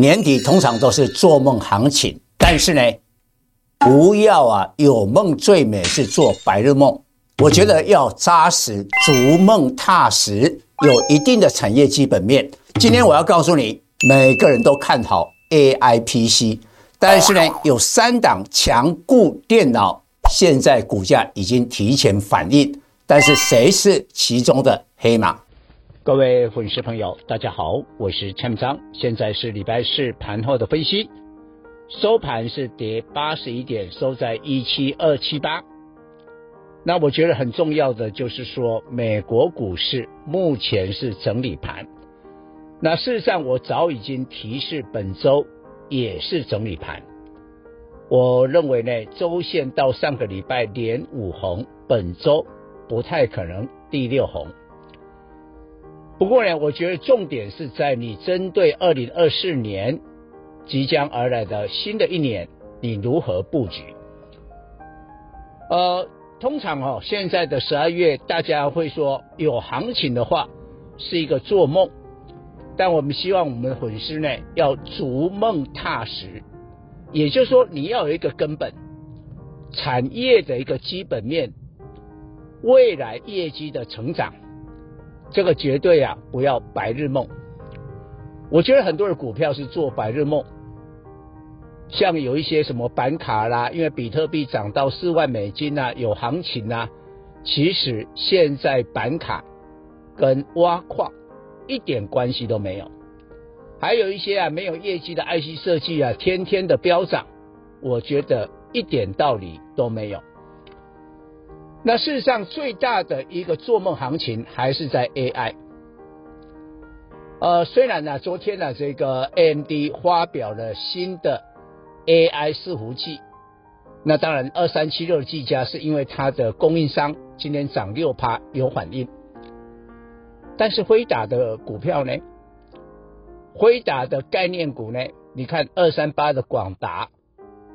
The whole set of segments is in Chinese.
年底通常都是做梦行情，但是呢，不要啊有梦最美是做白日梦。我觉得要扎实，逐梦踏实，有一定的产业基本面。今天我要告诉你，每个人都看好 AI PC，但是呢，有三档强固电脑，现在股价已经提前反应。但是谁是其中的黑马？各位粉丝朋友，大家好，我是陈章，现在是礼拜四盘后的分析，收盘是跌八十一点，收在一七二七八。那我觉得很重要的就是说，美国股市目前是整理盘。那事实上，我早已经提示本周也是整理盘。我认为呢，周线到上个礼拜连五红，本周不太可能第六红。不过呢，我觉得重点是在你针对二零二四年即将而来的新的一年，你如何布局？呃。通常哦，现在的十二月，大家会说有行情的话是一个做梦，但我们希望我们的粉丝呢要逐梦踏实，也就是说你要有一个根本产业的一个基本面，未来业绩的成长，这个绝对啊不要白日梦。我觉得很多的股票是做白日梦。像有一些什么板卡啦，因为比特币涨到四万美金啊，有行情啊。其实现在板卡跟挖矿一点关系都没有。还有一些啊没有业绩的 IC 设计啊，天天的飙涨，我觉得一点道理都没有。那事实上最大的一个做梦行情还是在 AI。呃，虽然呢、啊，昨天呢、啊，这个 AMD 发表了新的。AI 伺服器，那当然二三七六的技嘉是因为它的供应商今天涨六趴有反应，但是辉达的股票呢？辉达的概念股呢？你看二三八的广达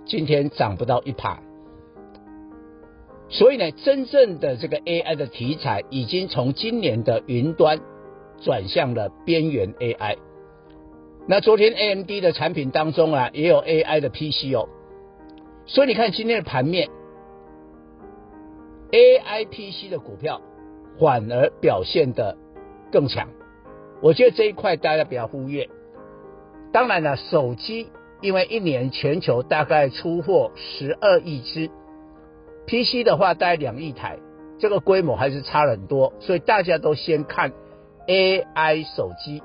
今天涨不到一趴，所以呢，真正的这个 AI 的题材已经从今年的云端转向了边缘 AI。那昨天 AMD 的产品当中啊，也有 AI 的 PC 哦，所以你看今天的盘面，AI PC 的股票反而表现的更强。我觉得这一块大家不要忽略。当然了，手机因为一年全球大概出货十二亿只，PC 的话大概两亿台，这个规模还是差很多，所以大家都先看 AI 手机。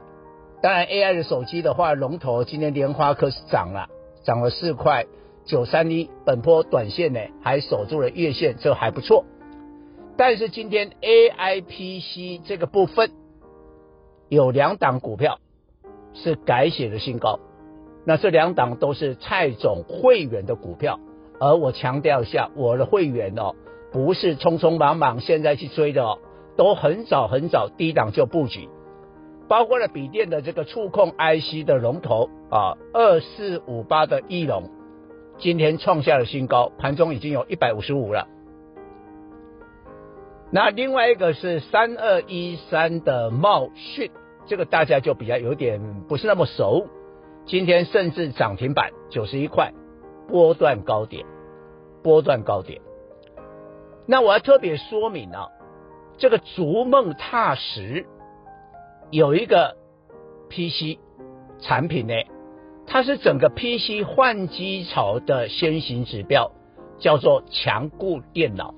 当然，AI 的手机的话，龙头今天莲花科是涨了，涨了四块九三一，本波短线呢还守住了月线，这还不错。但是今天 AI PC 这个部分有两档股票是改写的新高，那这两档都是蔡总会员的股票，而我强调一下，我的会员哦，不是匆匆忙忙现在去追的哦，都很早很早低档就布局。包括了笔电的这个触控 IC 的龙头啊，二四五八的义隆，今天创下了新高，盘中已经有一百五十五了。那另外一个是三二一三的茂讯，这个大家就比较有点不是那么熟，今天甚至涨停板九十一块，波段高点，波段高点。那我要特别说明啊，这个逐梦踏实。有一个 PC 产品呢，它是整个 PC 换机潮的先行指标，叫做强固电脑。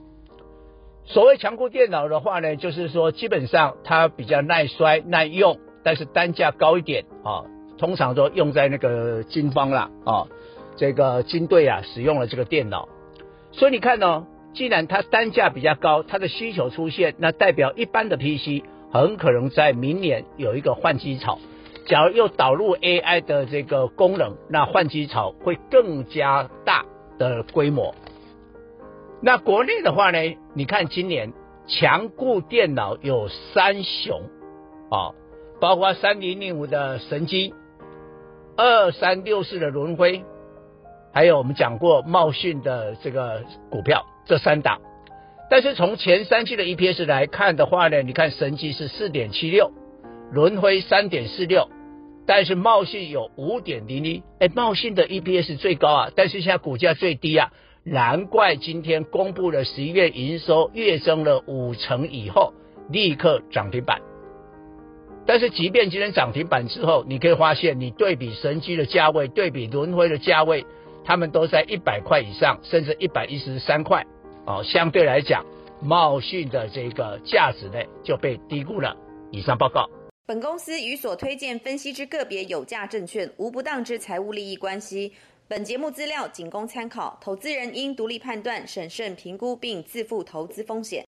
所谓强固电脑的话呢，就是说基本上它比较耐摔耐用，但是单价高一点啊，通常都用在那个军方啦啊，这个军队啊使用了这个电脑。所以你看呢，既然它单价比较高，它的需求出现，那代表一般的 PC。很可能在明年有一个换机潮，假如又导入 AI 的这个功能，那换机潮会更加大的规模。那国内的话呢，你看今年强固电脑有三雄啊，包括三零零五的神机，二三六四的轮辉，还有我们讲过茂讯的这个股票，这三档。但是从前三季的 EPS 来看的话呢，你看神基是四点七六，轮回三点四六，但是茂信有五点零一，哎，茂信的 EPS 最高啊，但是现在股价最低啊，难怪今天公布了十一月营收月增了五成以后，立刻涨停板。但是即便今天涨停板之后，你可以发现，你对比神机的价位，对比轮回的价位，他们都在一百块以上，甚至一百一十三块，哦，相对来讲，茂讯的这个价值呢就被低估了。以上报告。本公司与所推荐分析之个别有价证券无不当之财务利益关系。本节目资料仅供参考，投资人应独立判断、审慎评估并自负投资风险。